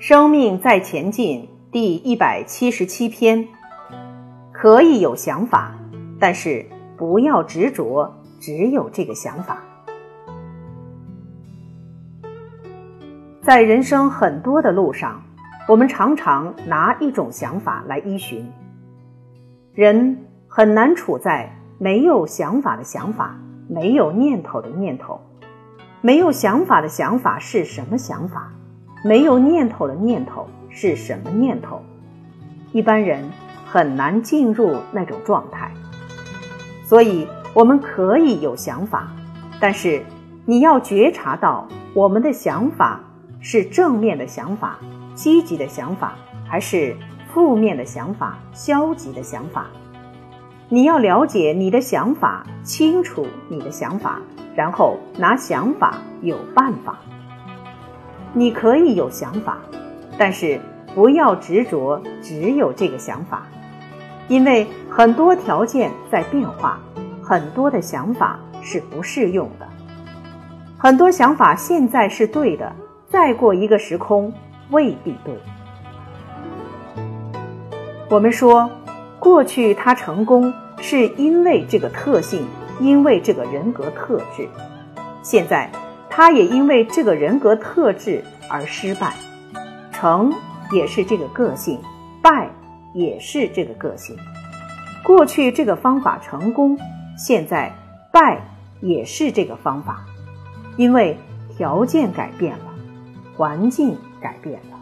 生命在前进第一百七十七篇，可以有想法，但是不要执着，只有这个想法。在人生很多的路上，我们常常拿一种想法来依循。人很难处在没有想法的想法，没有念头的念头。没有想法的想法是什么想法？没有念头的念头是什么念头？一般人很难进入那种状态。所以，我们可以有想法，但是你要觉察到我们的想法是正面的想法、积极的想法，还是负面的想法、消极的想法。你要了解你的想法，清楚你的想法，然后拿想法有办法。你可以有想法，但是不要执着只有这个想法，因为很多条件在变化，很多的想法是不适用的。很多想法现在是对的，再过一个时空未必对。我们说，过去他成功是因为这个特性，因为这个人格特质，现在。他也因为这个人格特质而失败，成也是这个个性，败也是这个个性。过去这个方法成功，现在败也是这个方法，因为条件改变了，环境改变了。